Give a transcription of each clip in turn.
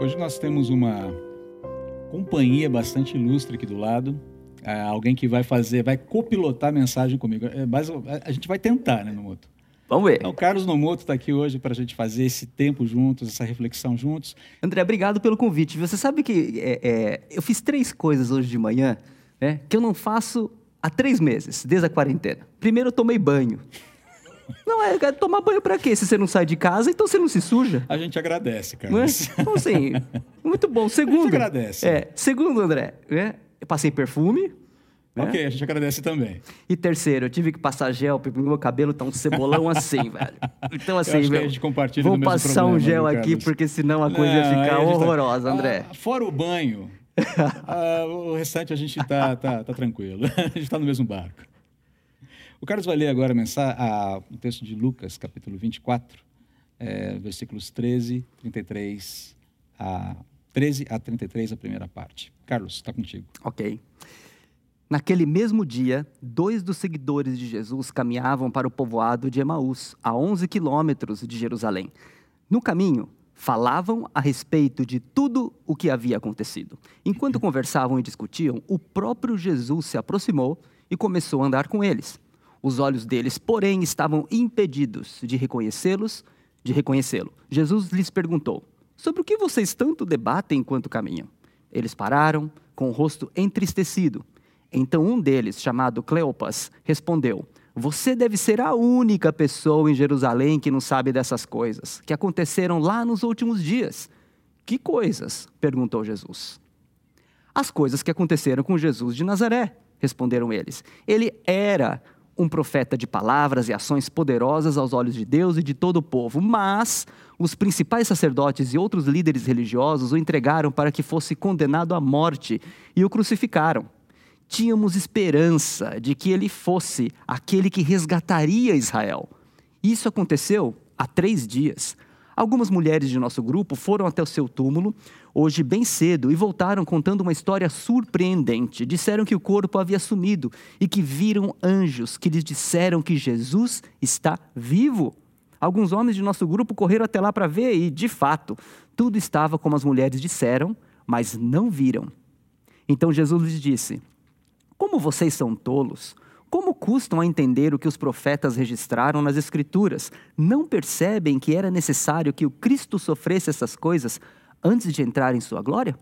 Hoje nós temos uma companhia bastante ilustre aqui do lado. É, alguém que vai fazer, vai copilotar a mensagem comigo. É, mas a gente vai tentar, né, Nomoto? Vamos ver. Então, o Carlos Nomoto está aqui hoje para a gente fazer esse tempo juntos, essa reflexão juntos. André, obrigado pelo convite. Você sabe que é, é, eu fiz três coisas hoje de manhã né, que eu não faço há três meses, desde a quarentena. Primeiro, eu tomei banho. Não, é, é tomar banho para quê? Se você não sai de casa, então você não se suja. A gente agradece, Carlos. Não é? Então, assim, muito bom. Segundo. A gente agradece. É, segundo, André, né, eu passei perfume. Né? Ok, a gente agradece também. E terceiro, eu tive que passar gel, porque meu cabelo tá um cebolão assim, velho. Então, assim, eu meu, a gente compartilha vou passar problema, um gel aqui, porque senão a coisa não, ia ficar horrorosa, tá... André. Ah, fora o banho, ah, o restante a gente tá, tá, tá tranquilo. a gente está no mesmo barco. O Carlos vai ler agora a, o texto de Lucas, capítulo 24, é, versículos 13, 33 a 13 a 33, a primeira parte. Carlos, está contigo. Ok. Naquele mesmo dia, dois dos seguidores de Jesus caminhavam para o povoado de Emaús, a 11 quilômetros de Jerusalém. No caminho, falavam a respeito de tudo o que havia acontecido. Enquanto conversavam e discutiam, o próprio Jesus se aproximou e começou a andar com eles. Os olhos deles, porém, estavam impedidos de reconhecê-los, de reconhecê-lo. Jesus lhes perguntou: Sobre o que vocês tanto debatem enquanto caminham? Eles pararam, com o rosto entristecido. Então um deles, chamado Cleopas, respondeu: Você deve ser a única pessoa em Jerusalém que não sabe dessas coisas, que aconteceram lá nos últimos dias. Que coisas? perguntou Jesus. As coisas que aconteceram com Jesus de Nazaré, responderam eles. Ele era um profeta de palavras e ações poderosas aos olhos de Deus e de todo o povo, mas os principais sacerdotes e outros líderes religiosos o entregaram para que fosse condenado à morte e o crucificaram. Tínhamos esperança de que ele fosse aquele que resgataria Israel. Isso aconteceu há três dias. Algumas mulheres de nosso grupo foram até o seu túmulo hoje bem cedo e voltaram contando uma história surpreendente. Disseram que o corpo havia sumido e que viram anjos que lhes disseram que Jesus está vivo. Alguns homens de nosso grupo correram até lá para ver e, de fato, tudo estava como as mulheres disseram, mas não viram. Então Jesus lhes disse: Como vocês são tolos! Como custam a entender o que os profetas registraram nas Escrituras? Não percebem que era necessário que o Cristo sofresse essas coisas antes de entrar em sua glória?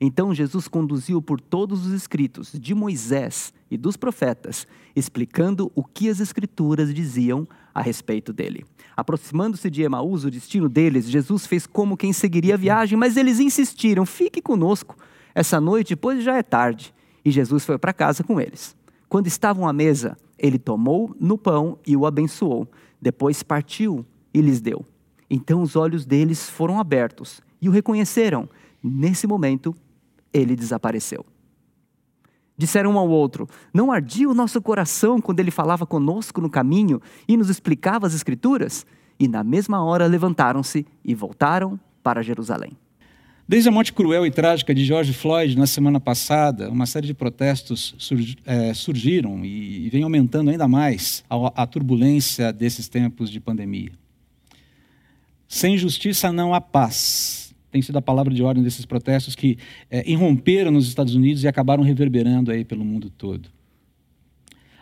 Então Jesus conduziu por todos os escritos de Moisés e dos profetas, explicando o que as Escrituras diziam a respeito dele. Aproximando-se de Emaús, o destino deles, Jesus fez como quem seguiria a viagem, mas eles insistiram: fique conosco essa noite, pois já é tarde. E Jesus foi para casa com eles. Quando estavam à mesa, ele tomou no pão e o abençoou. Depois partiu e lhes deu. Então os olhos deles foram abertos e o reconheceram. Nesse momento, ele desapareceu. Disseram um ao outro: Não ardia o nosso coração quando ele falava conosco no caminho e nos explicava as Escrituras? E na mesma hora levantaram-se e voltaram para Jerusalém. Desde a morte cruel e trágica de George Floyd na semana passada, uma série de protestos é, surgiram e, vem aumentando ainda mais a, a turbulência desses tempos de pandemia. Sem justiça não há paz. Tem sido a palavra de ordem desses protestos que é, irromperam nos Estados Unidos e acabaram reverberando aí pelo mundo todo.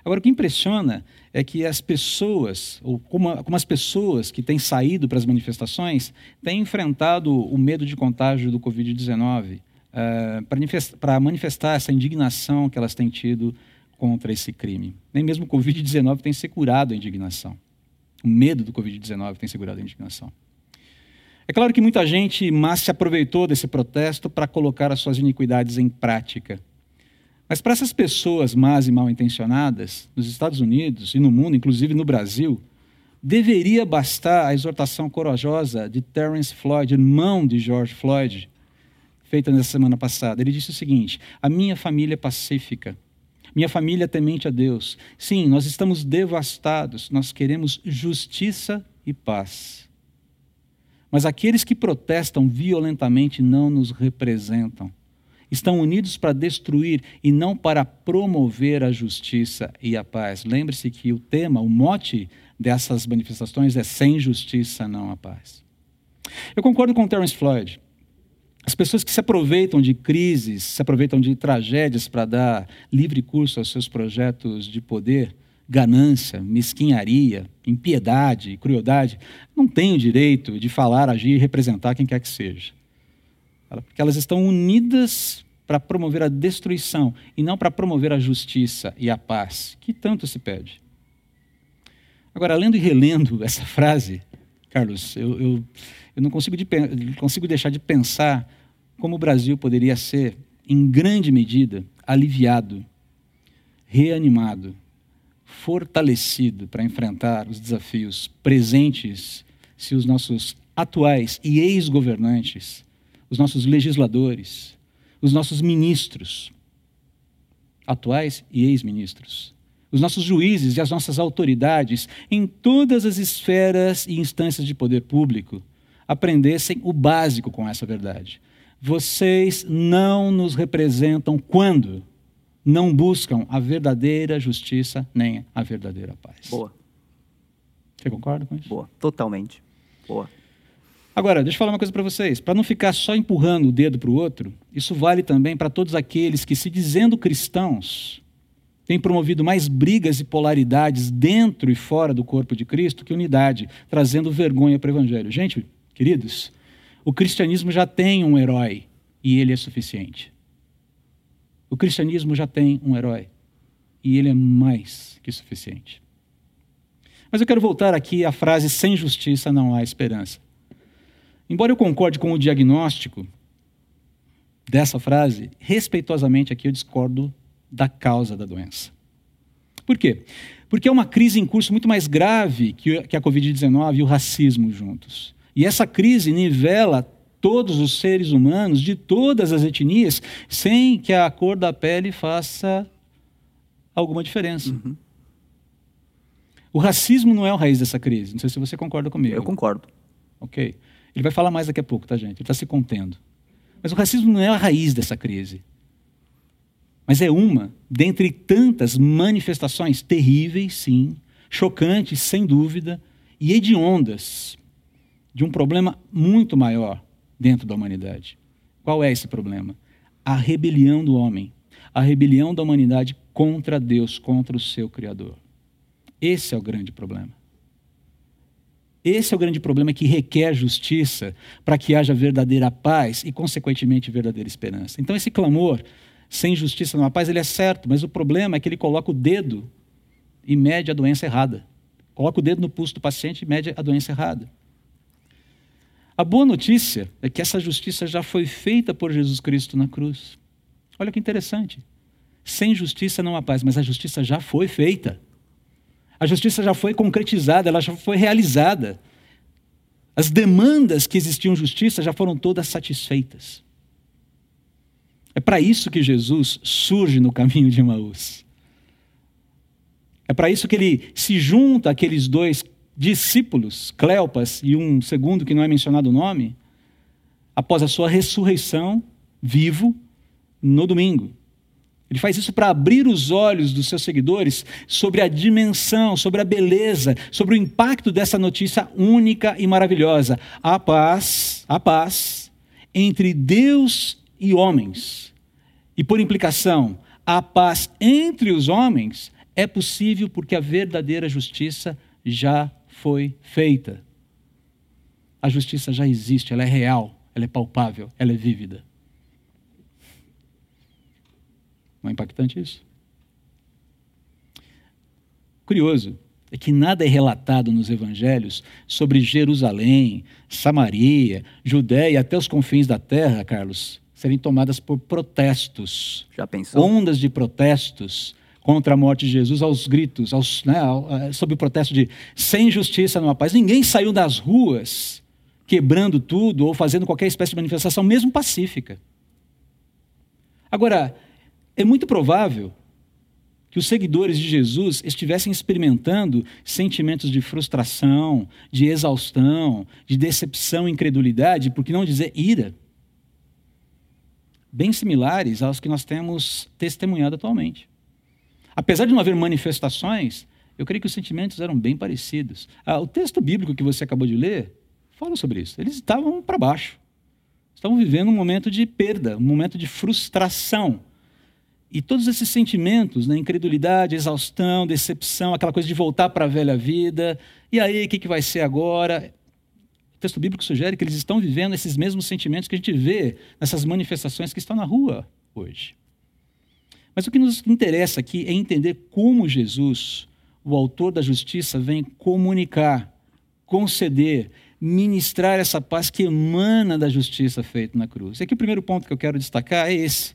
Agora, o que impressiona é que as pessoas, ou como, como as pessoas que têm saído para as manifestações, têm enfrentado o medo de contágio do Covid-19 uh, para manifestar essa indignação que elas têm tido contra esse crime. Nem mesmo o Covid-19 tem segurado a indignação. O medo do Covid-19 tem segurado a indignação. É claro que muita gente mas se aproveitou desse protesto para colocar as suas iniquidades em prática mas para essas pessoas más e mal intencionadas, nos Estados Unidos e no mundo, inclusive no Brasil, deveria bastar a exortação corajosa de Terence Floyd, irmão de George Floyd, feita nessa semana passada. Ele disse o seguinte: A minha família é pacífica, minha família é temente a Deus. Sim, nós estamos devastados, nós queremos justiça e paz. Mas aqueles que protestam violentamente não nos representam estão unidos para destruir e não para promover a justiça e a paz. Lembre-se que o tema, o mote dessas manifestações é sem justiça não há paz. Eu concordo com Terence Floyd. As pessoas que se aproveitam de crises, se aproveitam de tragédias para dar livre curso aos seus projetos de poder, ganância, mesquinharia, impiedade, crueldade, não têm o direito de falar, agir e representar quem quer que seja. Porque elas estão unidas para promover a destruição e não para promover a justiça e a paz, que tanto se pede. Agora, lendo e relendo essa frase, Carlos, eu, eu, eu não consigo, de, consigo deixar de pensar como o Brasil poderia ser, em grande medida, aliviado, reanimado, fortalecido para enfrentar os desafios presentes se os nossos atuais e ex-governantes, os nossos legisladores, os nossos ministros, atuais e ex-ministros, os nossos juízes e as nossas autoridades em todas as esferas e instâncias de poder público aprendessem o básico com essa verdade. Vocês não nos representam quando não buscam a verdadeira justiça nem a verdadeira paz. Boa. Você concorda com isso? Boa, totalmente. Boa. Agora, deixa eu falar uma coisa para vocês. Para não ficar só empurrando o dedo para o outro, isso vale também para todos aqueles que, se dizendo cristãos, têm promovido mais brigas e polaridades dentro e fora do corpo de Cristo que unidade, trazendo vergonha para o Evangelho. Gente, queridos, o cristianismo já tem um herói e ele é suficiente. O cristianismo já tem um herói e ele é mais que suficiente. Mas eu quero voltar aqui à frase: sem justiça não há esperança. Embora eu concorde com o diagnóstico dessa frase, respeitosamente aqui eu discordo da causa da doença. Por quê? Porque é uma crise em curso muito mais grave que a Covid-19 e o racismo juntos. E essa crise nivela todos os seres humanos de todas as etnias, sem que a cor da pele faça alguma diferença. Uhum. O racismo não é a raiz dessa crise. Não sei se você concorda comigo. Eu concordo. Ok. Ele vai falar mais daqui a pouco, tá, gente? Ele está se contendo. Mas o racismo não é a raiz dessa crise. Mas é uma dentre tantas manifestações terríveis, sim, chocantes, sem dúvida, e hediondas de um problema muito maior dentro da humanidade. Qual é esse problema? A rebelião do homem, a rebelião da humanidade contra Deus, contra o seu Criador. Esse é o grande problema. Esse é o grande problema que requer justiça para que haja verdadeira paz e, consequentemente, verdadeira esperança. Então, esse clamor, sem justiça não há paz, ele é certo, mas o problema é que ele coloca o dedo e mede a doença errada. Coloca o dedo no pulso do paciente e mede a doença errada. A boa notícia é que essa justiça já foi feita por Jesus Cristo na cruz. Olha que interessante. Sem justiça não há paz, mas a justiça já foi feita. A justiça já foi concretizada, ela já foi realizada. As demandas que existiam justiça já foram todas satisfeitas. É para isso que Jesus surge no caminho de Emaús. É para isso que ele se junta àqueles dois discípulos, Cleopas e um segundo que não é mencionado o nome, após a sua ressurreição, vivo, no domingo. Ele faz isso para abrir os olhos dos seus seguidores sobre a dimensão, sobre a beleza, sobre o impacto dessa notícia única e maravilhosa. A paz, a paz entre Deus e homens. E por implicação, a paz entre os homens é possível porque a verdadeira justiça já foi feita. A justiça já existe, ela é real, ela é palpável, ela é vívida. Não é impactante isso? Curioso é que nada é relatado nos evangelhos sobre Jerusalém, Samaria, Judéia até os confins da terra, Carlos, serem tomadas por protestos. Já pensou? Ondas de protestos contra a morte de Jesus aos gritos, aos, né, sob o protesto de sem justiça não há paz. Ninguém saiu das ruas quebrando tudo ou fazendo qualquer espécie de manifestação, mesmo pacífica. Agora, é muito provável que os seguidores de Jesus estivessem experimentando sentimentos de frustração, de exaustão, de decepção, incredulidade, por que não dizer ira, bem similares aos que nós temos testemunhado atualmente. Apesar de não haver manifestações, eu creio que os sentimentos eram bem parecidos. Ah, o texto bíblico que você acabou de ler fala sobre isso. Eles estavam para baixo. estão vivendo um momento de perda, um momento de frustração. E todos esses sentimentos, né, incredulidade, exaustão, decepção, aquela coisa de voltar para a velha vida, e aí o que, que vai ser agora? O texto bíblico sugere que eles estão vivendo esses mesmos sentimentos que a gente vê nessas manifestações que estão na rua hoje. Mas o que nos interessa aqui é entender como Jesus, o autor da justiça, vem comunicar, conceder, ministrar essa paz que emana da justiça feita na cruz. E aqui o primeiro ponto que eu quero destacar é esse.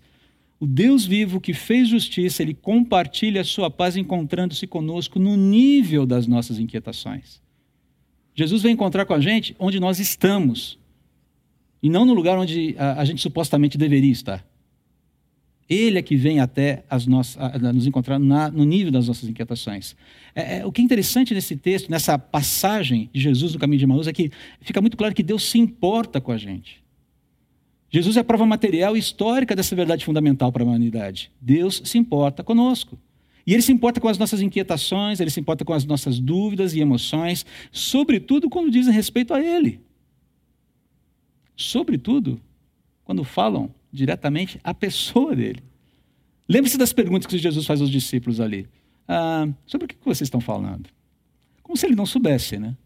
O Deus vivo que fez justiça, ele compartilha a sua paz encontrando-se conosco no nível das nossas inquietações. Jesus vem encontrar com a gente onde nós estamos e não no lugar onde a, a gente supostamente deveria estar. Ele é que vem até as nossas, nos encontrar na, no nível das nossas inquietações. É, é, o que é interessante nesse texto, nessa passagem de Jesus no caminho de Emaús, é que fica muito claro que Deus se importa com a gente. Jesus é a prova material e histórica dessa verdade fundamental para a humanidade. Deus se importa conosco. E ele se importa com as nossas inquietações, ele se importa com as nossas dúvidas e emoções, sobretudo quando dizem respeito a ele. Sobretudo quando falam diretamente à pessoa dele. Lembre-se das perguntas que Jesus faz aos discípulos ali. Ah, sobre o que vocês estão falando? Como se ele não soubesse, né?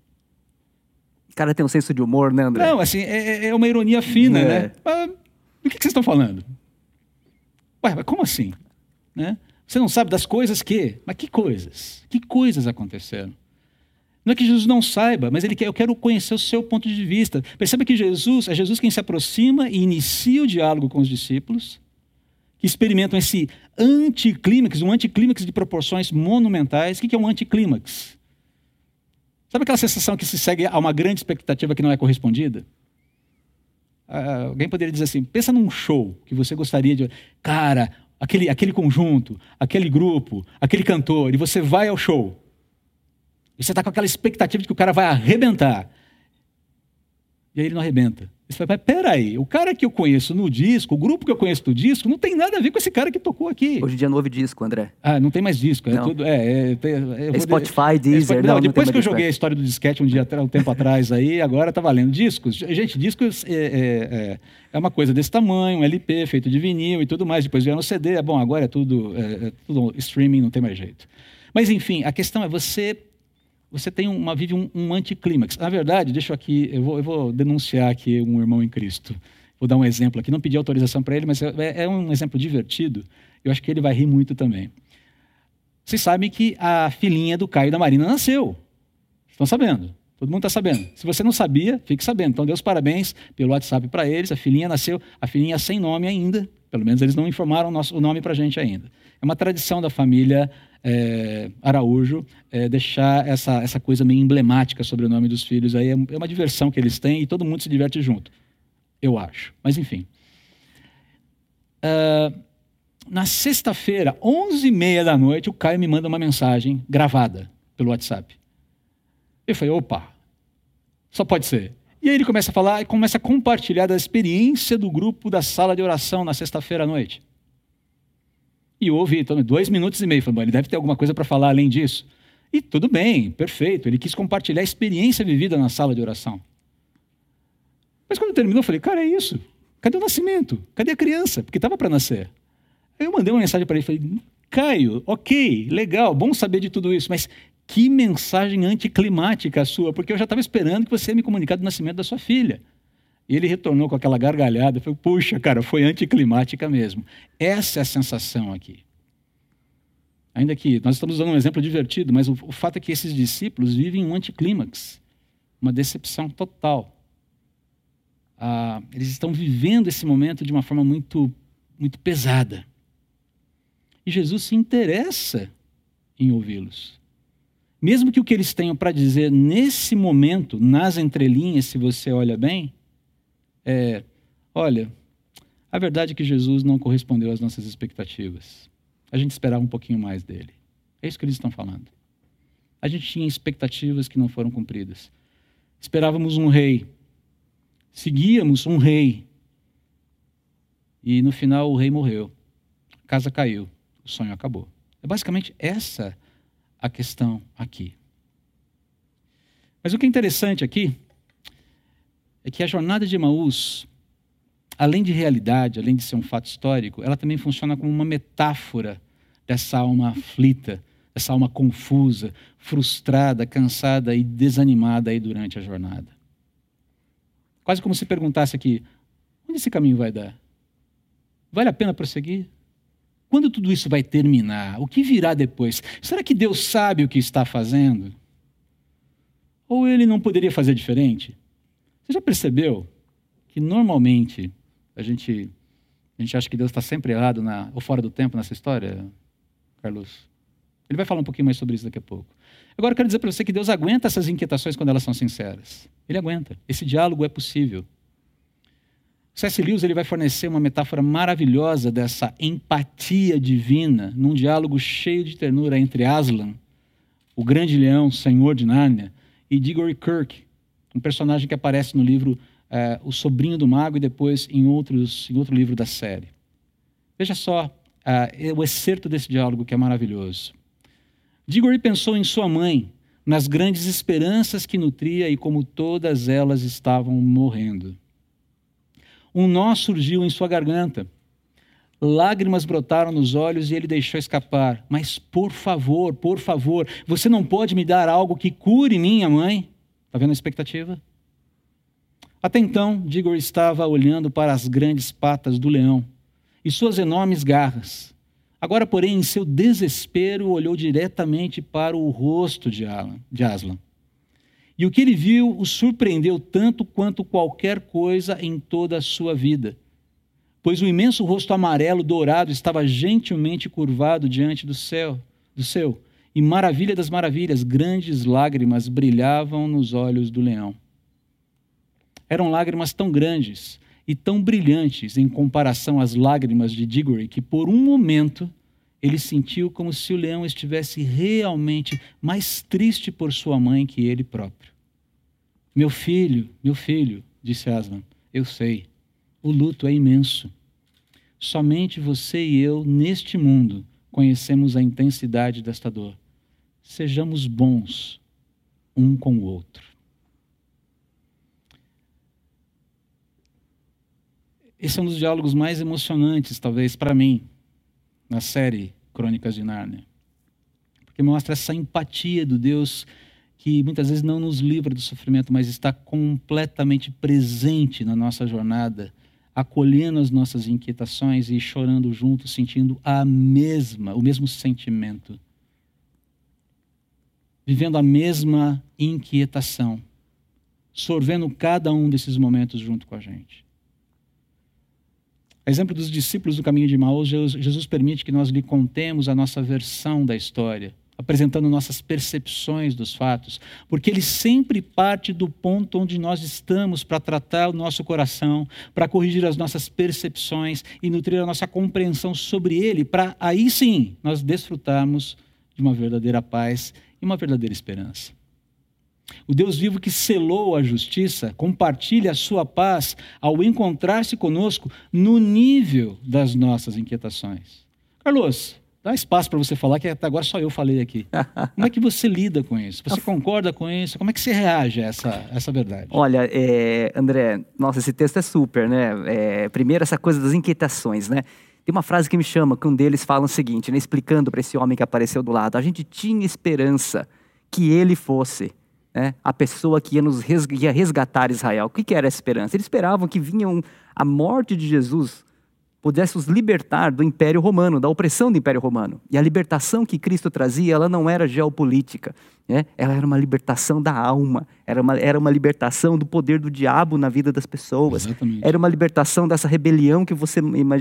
O cara tem um senso de humor, né, André? Não, assim, é, é uma ironia fina, é. né? Mas, do que, que vocês estão falando? Ué, mas como assim? Né? Você não sabe das coisas que? Mas que coisas? Que coisas aconteceram? Não é que Jesus não saiba, mas ele quer, eu quero conhecer o seu ponto de vista. Perceba que Jesus, é Jesus quem se aproxima e inicia o diálogo com os discípulos, que experimentam esse anticlímax, um anticlímax de proporções monumentais. O que é um anticlímax? Sabe aquela sensação que se segue a uma grande expectativa que não é correspondida? Ah, alguém poderia dizer assim: pensa num show que você gostaria de. Cara, aquele, aquele conjunto, aquele grupo, aquele cantor, e você vai ao show. E você está com aquela expectativa de que o cara vai arrebentar. E aí ele não arrebenta. Você fala, mas peraí, o cara que eu conheço no disco, o grupo que eu conheço no disco, não tem nada a ver com esse cara que tocou aqui. Hoje em dia não houve disco, André. Ah, não tem mais disco. É Não. tudo. É, é, é, É Spotify, Deezer, não, não, não depois que eu joguei a história do disquete um dia um tempo atrás aí, agora tá valendo. Discos, gente, discos é, é, é, é uma coisa desse tamanho, um LP feito de vinil e tudo mais. Depois vieram no CD. É bom, agora é tudo, é, é tudo streaming, não tem mais jeito. Mas enfim, a questão é você você tem uma vive um, um anticlímax. Na verdade, deixa eu aqui, eu vou, eu vou denunciar aqui um irmão em Cristo. Vou dar um exemplo aqui, não pedi autorização para ele, mas é, é um exemplo divertido. Eu acho que ele vai rir muito também. Vocês sabem que a filhinha do Caio da Marina nasceu. Estão sabendo? Todo mundo está sabendo. Se você não sabia, fique sabendo. Então, dê os parabéns pelo WhatsApp para eles. A filhinha nasceu, a filhinha sem nome ainda. Pelo menos eles não informaram o, nosso, o nome para a gente ainda. É uma tradição da família é, Araújo é, deixar essa, essa coisa meio emblemática sobre o nome dos filhos. Aí é, é uma diversão que eles têm e todo mundo se diverte junto. Eu acho. Mas, enfim. Ah, na sexta-feira, 11h30 da noite, o Caio me manda uma mensagem gravada pelo WhatsApp. Eu falei, opa, só pode ser. E aí ele começa a falar e começa a compartilhar da experiência do grupo da sala de oração na sexta-feira à noite. E houve então, dois minutos e meio. Falei, ele deve ter alguma coisa para falar além disso. E tudo bem, perfeito. Ele quis compartilhar a experiência vivida na sala de oração. Mas quando terminou, eu falei, cara, é isso. Cadê o nascimento? Cadê a criança? Porque estava para nascer. Aí eu mandei uma mensagem para ele, falei, Caio, ok, legal, bom saber de tudo isso, mas que mensagem anticlimática a sua, porque eu já estava esperando que você ia me comunicar do nascimento da sua filha. E ele retornou com aquela gargalhada, falei, puxa, cara, foi anticlimática mesmo. Essa é a sensação aqui. Ainda que nós estamos usando um exemplo divertido, mas o, o fato é que esses discípulos vivem um anticlímax, uma decepção total. Ah, eles estão vivendo esse momento de uma forma muito, muito pesada. E Jesus se interessa em ouvi-los. Mesmo que o que eles tenham para dizer nesse momento, nas entrelinhas, se você olha bem, é: olha, a verdade é que Jesus não correspondeu às nossas expectativas. A gente esperava um pouquinho mais dele. É isso que eles estão falando. A gente tinha expectativas que não foram cumpridas. Esperávamos um rei. Seguíamos um rei. E no final o rei morreu. A casa caiu. O sonho acabou. É basicamente essa a questão aqui. Mas o que é interessante aqui é que a jornada de Emaús além de realidade, além de ser um fato histórico, ela também funciona como uma metáfora dessa alma aflita, dessa alma confusa, frustrada, cansada e desanimada aí durante a jornada. Quase como se perguntasse aqui: onde esse caminho vai dar? Vale a pena prosseguir? Quando tudo isso vai terminar? O que virá depois? Será que Deus sabe o que está fazendo? Ou ele não poderia fazer diferente? Você já percebeu que normalmente a gente, a gente acha que Deus está sempre errado na, ou fora do tempo nessa história, Carlos? Ele vai falar um pouquinho mais sobre isso daqui a pouco. Agora eu quero dizer para você que Deus aguenta essas inquietações quando elas são sinceras. Ele aguenta. Esse diálogo é possível. C.S. Lewis ele vai fornecer uma metáfora maravilhosa dessa empatia divina num diálogo cheio de ternura entre Aslan, o grande leão, senhor de Nárnia, e Diggory Kirk, um personagem que aparece no livro é, O Sobrinho do Mago e depois em, outros, em outro livro da série. Veja só uh, o excerto desse diálogo que é maravilhoso. Diggory pensou em sua mãe, nas grandes esperanças que nutria e como todas elas estavam morrendo. Um nó surgiu em sua garganta. Lágrimas brotaram nos olhos e ele deixou escapar. Mas, por favor, por favor, você não pode me dar algo que cure minha mãe? Está vendo a expectativa? Até então, Digor estava olhando para as grandes patas do leão e suas enormes garras. Agora, porém, em seu desespero, olhou diretamente para o rosto de, Alan, de Aslan. E o que ele viu o surpreendeu tanto quanto qualquer coisa em toda a sua vida, pois o imenso rosto amarelo dourado estava gentilmente curvado diante do céu, do seu, e maravilha das maravilhas, grandes lágrimas brilhavam nos olhos do leão. Eram lágrimas tão grandes e tão brilhantes em comparação às lágrimas de Diggory que, por um momento, ele sentiu como se o leão estivesse realmente mais triste por sua mãe que ele próprio. Meu filho, meu filho, disse Aslan, eu sei, o luto é imenso. Somente você e eu, neste mundo, conhecemos a intensidade desta dor. Sejamos bons um com o outro. Esse é um dos diálogos mais emocionantes, talvez, para mim, na série Crônicas de Nárnia. Porque mostra essa empatia do Deus que muitas vezes não nos livra do sofrimento, mas está completamente presente na nossa jornada, acolhendo as nossas inquietações e chorando juntos, sentindo a mesma, o mesmo sentimento. Vivendo a mesma inquietação, sorvendo cada um desses momentos junto com a gente. A exemplo dos discípulos do caminho de Maús, Jesus permite que nós lhe contemos a nossa versão da história, apresentando nossas percepções dos fatos, porque ele sempre parte do ponto onde nós estamos para tratar o nosso coração, para corrigir as nossas percepções e nutrir a nossa compreensão sobre ele, para aí sim nós desfrutarmos de uma verdadeira paz e uma verdadeira esperança. O Deus vivo que selou a justiça compartilha a sua paz ao encontrar-se conosco no nível das nossas inquietações. Carlos, dá espaço para você falar, que até agora só eu falei aqui. Como é que você lida com isso? Você concorda com isso? Como é que você reage a essa, essa verdade? Olha, é, André, nossa, esse texto é super, né? É, primeiro, essa coisa das inquietações, né? Tem uma frase que me chama, que um deles fala o seguinte, né, explicando para esse homem que apareceu do lado: a gente tinha esperança que ele fosse né, a pessoa que ia, nos resgatar Israel. O que, que era essa esperança? Eles esperavam que vinha um, a morte de Jesus pudesse os libertar do Império Romano, da opressão do Império Romano. E a libertação que Cristo trazia, ela não era geopolítica, né? ela era uma libertação da alma, era uma, era uma libertação do poder do diabo na vida das pessoas, Exatamente. era uma libertação dessa rebelião que você,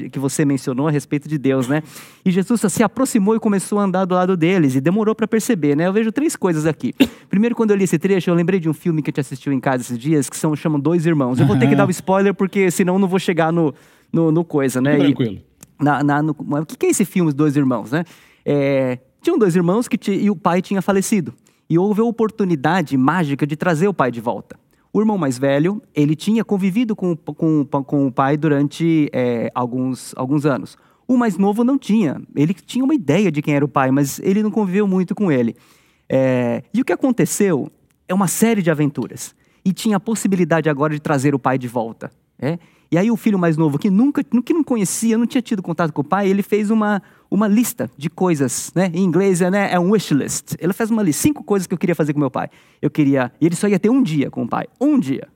que você mencionou a respeito de Deus. Né? E Jesus se aproximou e começou a andar do lado deles, e demorou para perceber. Né? Eu vejo três coisas aqui. Primeiro, quando eu li esse trecho, eu lembrei de um filme que a gente assistiu em casa esses dias, que são, chamam Dois Irmãos. Eu vou ter que dar o um spoiler, porque senão eu não vou chegar no no, no coisa, né? Tranquilo. E, na, na, no, o que, é esse filme, Os Dois Irmãos, né? É, tinham dois irmãos que e o pai tinha falecido. E houve a oportunidade mágica de trazer o pai de volta. O irmão mais velho, ele tinha convivido com, com, com o pai durante é, alguns, alguns anos. O mais novo não tinha. Ele tinha uma ideia de quem era o pai, mas ele não conviveu muito com ele. É, e o que aconteceu é uma série de aventuras. E tinha a possibilidade agora de trazer o pai de volta. É? E aí o filho mais novo, que nunca, que não conhecia, não tinha tido contato com o pai, ele fez uma, uma lista de coisas, né? Em inglês é, né, é um wish list. Ele fez uma lista, cinco coisas que eu queria fazer com meu pai. Eu queria, e ele só ia ter um dia com o pai, um dia.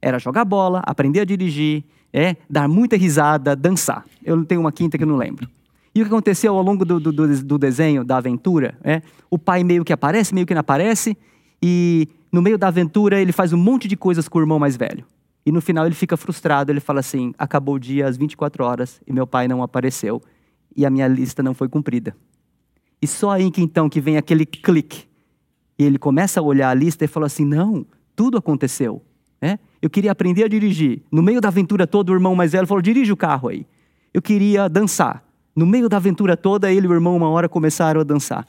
Era jogar bola, aprender a dirigir, é, dar muita risada, dançar. Eu tenho uma quinta que eu não lembro. E o que aconteceu ao longo do, do, do desenho, da aventura, é, o pai meio que aparece, meio que não aparece, e no meio da aventura ele faz um monte de coisas com o irmão mais velho. E no final ele fica frustrado, ele fala assim: acabou o dia às 24 horas e meu pai não apareceu e a minha lista não foi cumprida. E só aí que então que vem aquele clique. E ele começa a olhar a lista e fala assim: não, tudo aconteceu. Né? Eu queria aprender a dirigir. No meio da aventura toda, o irmão mais velho falou: dirige o carro aí. Eu queria dançar. No meio da aventura toda, ele e o irmão, uma hora, começaram a dançar.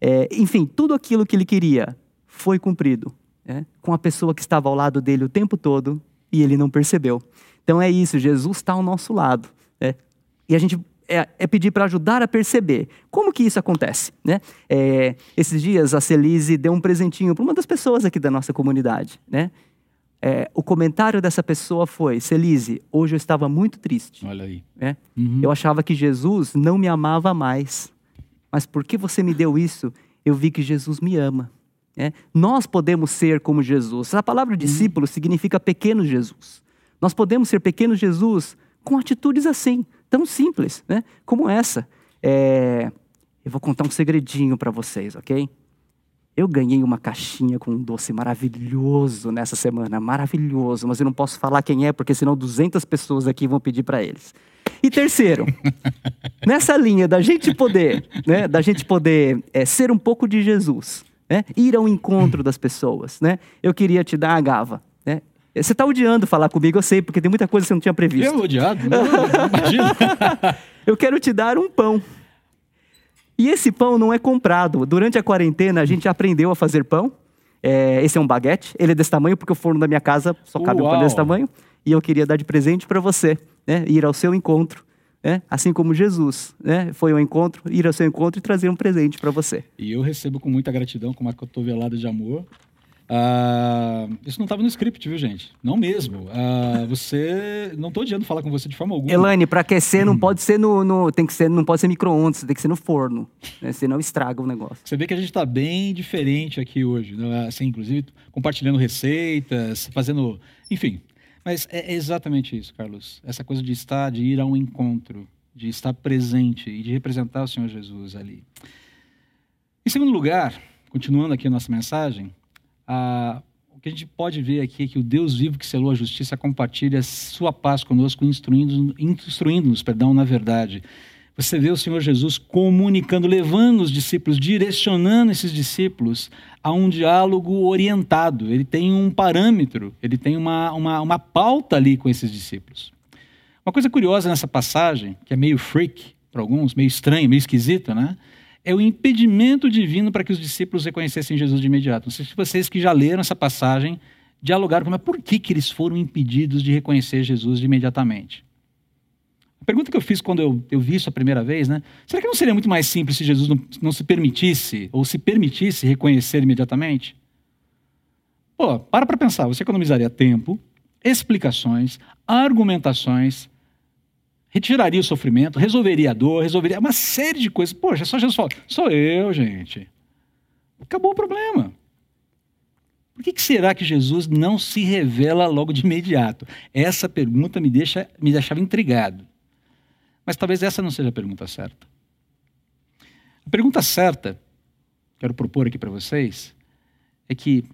É, enfim, tudo aquilo que ele queria foi cumprido. Né? Com a pessoa que estava ao lado dele o tempo todo e ele não percebeu. Então é isso, Jesus está ao nosso lado. Né? E a gente é, é pedir para ajudar a perceber como que isso acontece. Né? É, esses dias a Celise deu um presentinho para uma das pessoas aqui da nossa comunidade. Né? É, o comentário dessa pessoa foi: Celise, hoje eu estava muito triste. Olha aí. É? Uhum. Eu achava que Jesus não me amava mais. Mas porque você me deu isso, eu vi que Jesus me ama. É? Nós podemos ser como Jesus. A palavra uhum. discípulo significa pequeno Jesus. Nós podemos ser pequeno Jesus com atitudes assim, tão simples, né? como essa. É... Eu vou contar um segredinho para vocês, ok? Eu ganhei uma caixinha com um doce maravilhoso nessa semana, maravilhoso, mas eu não posso falar quem é, porque senão 200 pessoas aqui vão pedir para eles. E terceiro, nessa linha da gente poder, né, da gente poder é, ser um pouco de Jesus, né? ir ao encontro das pessoas. Né? Eu queria te dar a gava. Né? Você está odiando falar comigo, eu sei, porque tem muita coisa que você não tinha previsto. Eu odiado? Não, imagina. eu quero te dar um pão. E esse pão não é comprado. Durante a quarentena, a gente aprendeu a fazer pão. É, esse é um baguete. Ele é desse tamanho porque o forno da minha casa só cabe Uau. um pão desse tamanho. E eu queria dar de presente para você, né? ir ao seu encontro né? assim como Jesus né? foi ao encontro, ir ao seu encontro e trazer um presente para você. E eu recebo com muita gratidão, com uma cotovelada de amor. Ah, isso não estava no script, viu, gente? Não mesmo. Ah, você. Não estou odiando falar com você de forma alguma. Elane, para aquecer não hum. pode ser no, no, Tem que ser, não pode ser micro-ondas, tem que ser no forno. Né? Senão estraga o negócio. Você vê que a gente está bem diferente aqui hoje. Né? Assim, inclusive, compartilhando receitas, fazendo. Enfim, mas é exatamente isso, Carlos. Essa coisa de estar, de ir a um encontro, de estar presente e de representar o Senhor Jesus ali. Em segundo lugar, continuando aqui a nossa mensagem, a, o que a gente pode ver aqui é que o Deus vivo que selou a justiça compartilha sua paz conosco, instruindo-nos, instruindo perdão, na verdade. Você vê o Senhor Jesus comunicando, levando os discípulos, direcionando esses discípulos a um diálogo orientado. Ele tem um parâmetro, ele tem uma, uma, uma pauta ali com esses discípulos. Uma coisa curiosa nessa passagem, que é meio freak para alguns, meio estranho, meio esquisito, né? É o impedimento divino para que os discípulos reconhecessem Jesus de imediato. Não sei se vocês que já leram essa passagem dialogaram com, mas por que, que eles foram impedidos de reconhecer Jesus de imediatamente? A pergunta que eu fiz quando eu, eu vi isso a primeira vez, né? Será que não seria muito mais simples se Jesus não, não se permitisse, ou se permitisse reconhecer imediatamente? Pô, para para pensar, você economizaria tempo, explicações, argumentações, retiraria o sofrimento, resolveria a dor, resolveria uma série de coisas. Poxa, só Jesus fala, sou eu, gente. Acabou o problema. Por que, que, será que Jesus não se revela logo de imediato? Essa pergunta me, deixa, me deixava intrigado. Mas talvez essa não seja a pergunta certa. A pergunta certa, quero propor aqui para vocês, é que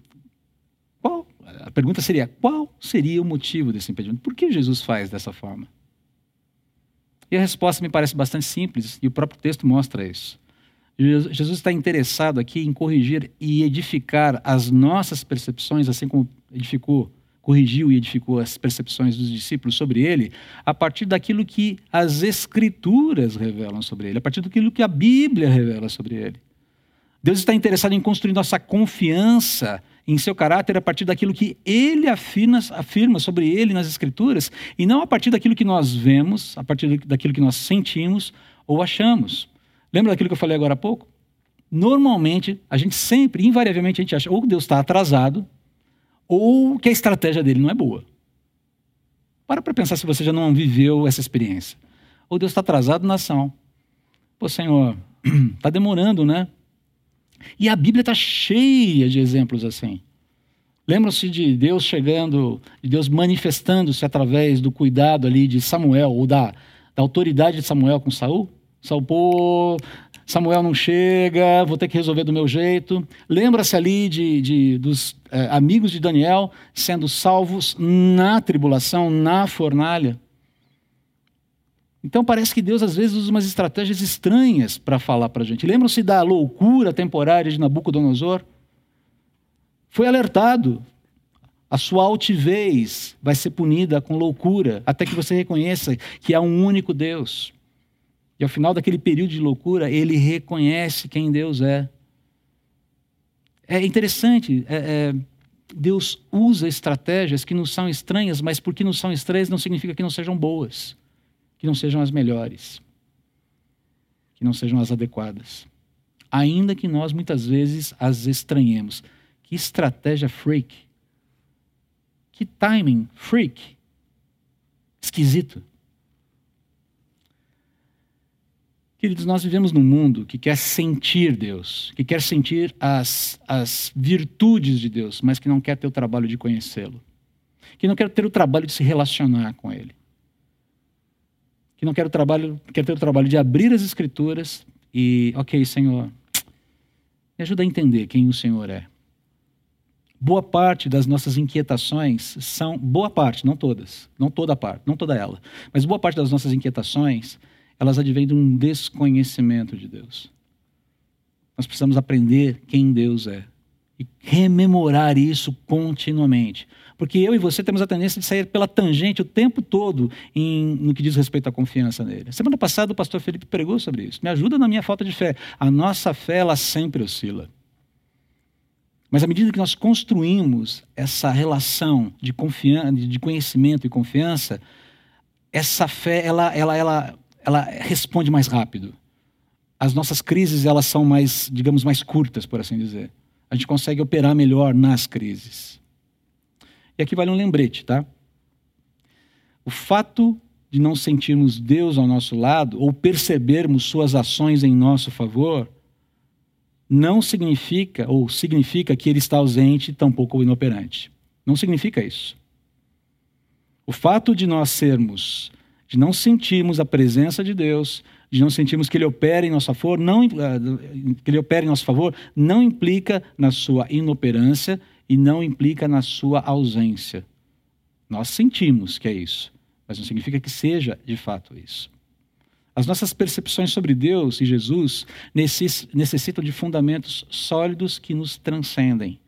qual, a pergunta seria: qual seria o motivo desse impedimento? Por que Jesus faz dessa forma? E a resposta me parece bastante simples, e o próprio texto mostra isso. Jesus está interessado aqui em corrigir e edificar as nossas percepções, assim como edificou corrigiu e edificou as percepções dos discípulos sobre ele, a partir daquilo que as Escrituras revelam sobre ele, a partir daquilo que a Bíblia revela sobre ele. Deus está interessado em construir nossa confiança em seu caráter a partir daquilo que ele afirma, afirma sobre ele nas Escrituras, e não a partir daquilo que nós vemos, a partir daquilo que nós sentimos ou achamos. Lembra daquilo que eu falei agora há pouco? Normalmente, a gente sempre, invariavelmente, a gente acha ou Deus está atrasado, ou que a estratégia dele não é boa. Para para pensar se você já não viveu essa experiência. Ou Deus está atrasado na ação. Pô, Senhor, está demorando, né? E a Bíblia está cheia de exemplos assim. Lembram-se de Deus chegando, de Deus manifestando-se através do cuidado ali de Samuel, ou da, da autoridade de Samuel com Saul? Saul, pô, Samuel não chega, vou ter que resolver do meu jeito. Lembra-se ali de, de dos é, amigos de Daniel sendo salvos na tribulação, na fornalha. Então parece que Deus às vezes usa umas estratégias estranhas para falar para a gente. Lembram-se da loucura temporária de Nabucodonosor? Foi alertado. A sua altivez vai ser punida com loucura, até que você reconheça que há um único Deus. E ao final daquele período de loucura, ele reconhece quem Deus é. É interessante, é, é, Deus usa estratégias que nos são estranhas, mas porque nos são estranhas não significa que não sejam boas, que não sejam as melhores, que não sejam as adequadas. Ainda que nós muitas vezes as estranhemos. Que estratégia freak. Que timing freak. Esquisito. Queridos, nós vivemos num mundo que quer sentir Deus, que quer sentir as, as virtudes de Deus, mas que não quer ter o trabalho de conhecê-lo. Que não quer ter o trabalho de se relacionar com Ele. Que não quer, o trabalho, quer ter o trabalho de abrir as Escrituras e, ok, Senhor, me ajuda a entender quem o Senhor é. Boa parte das nossas inquietações são, boa parte, não todas, não toda a parte, não toda ela, mas boa parte das nossas inquietações elas advêm de um desconhecimento de Deus. Nós precisamos aprender quem Deus é e rememorar isso continuamente. Porque eu e você temos a tendência de sair pela tangente o tempo todo em, no que diz respeito à confiança nele. Semana passada o pastor Felipe pregou sobre isso. Me ajuda na minha falta de fé. A nossa fé, ela sempre oscila. Mas à medida que nós construímos essa relação de, confiança, de conhecimento e confiança, essa fé, ela, ela, ela ela responde mais rápido. As nossas crises elas são mais, digamos, mais curtas, por assim dizer. A gente consegue operar melhor nas crises. E aqui vale um lembrete, tá? O fato de não sentirmos Deus ao nosso lado ou percebermos suas ações em nosso favor não significa ou significa que ele está ausente, tampouco inoperante. Não significa isso. O fato de nós sermos de não sentirmos a presença de Deus, de não sentirmos que Ele opera em nosso favor, não, eh, que Ele opera em nosso favor, não implica na sua inoperância e não implica na sua ausência. Nós sentimos que é isso, mas não significa que seja de fato isso. As nossas percepções sobre Deus e Jesus necessitam de fundamentos sólidos que nos transcendem.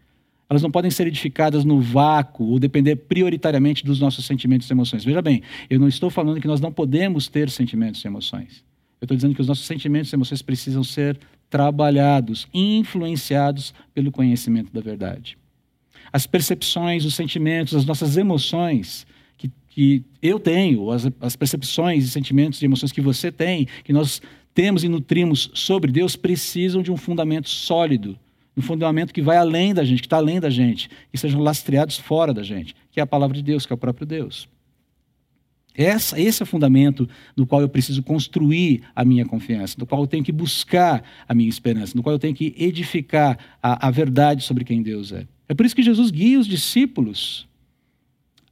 Elas não podem ser edificadas no vácuo ou depender prioritariamente dos nossos sentimentos e emoções. Veja bem, eu não estou falando que nós não podemos ter sentimentos e emoções. Eu estou dizendo que os nossos sentimentos e emoções precisam ser trabalhados, influenciados pelo conhecimento da verdade. As percepções, os sentimentos, as nossas emoções que, que eu tenho, as, as percepções e sentimentos e emoções que você tem, que nós temos e nutrimos sobre Deus, precisam de um fundamento sólido um fundamento que vai além da gente, que está além da gente, e sejam lastreados fora da gente, que é a palavra de Deus, que é o próprio Deus. Essa, esse é o fundamento no qual eu preciso construir a minha confiança, no qual eu tenho que buscar a minha esperança, no qual eu tenho que edificar a, a verdade sobre quem Deus é. É por isso que Jesus guia os discípulos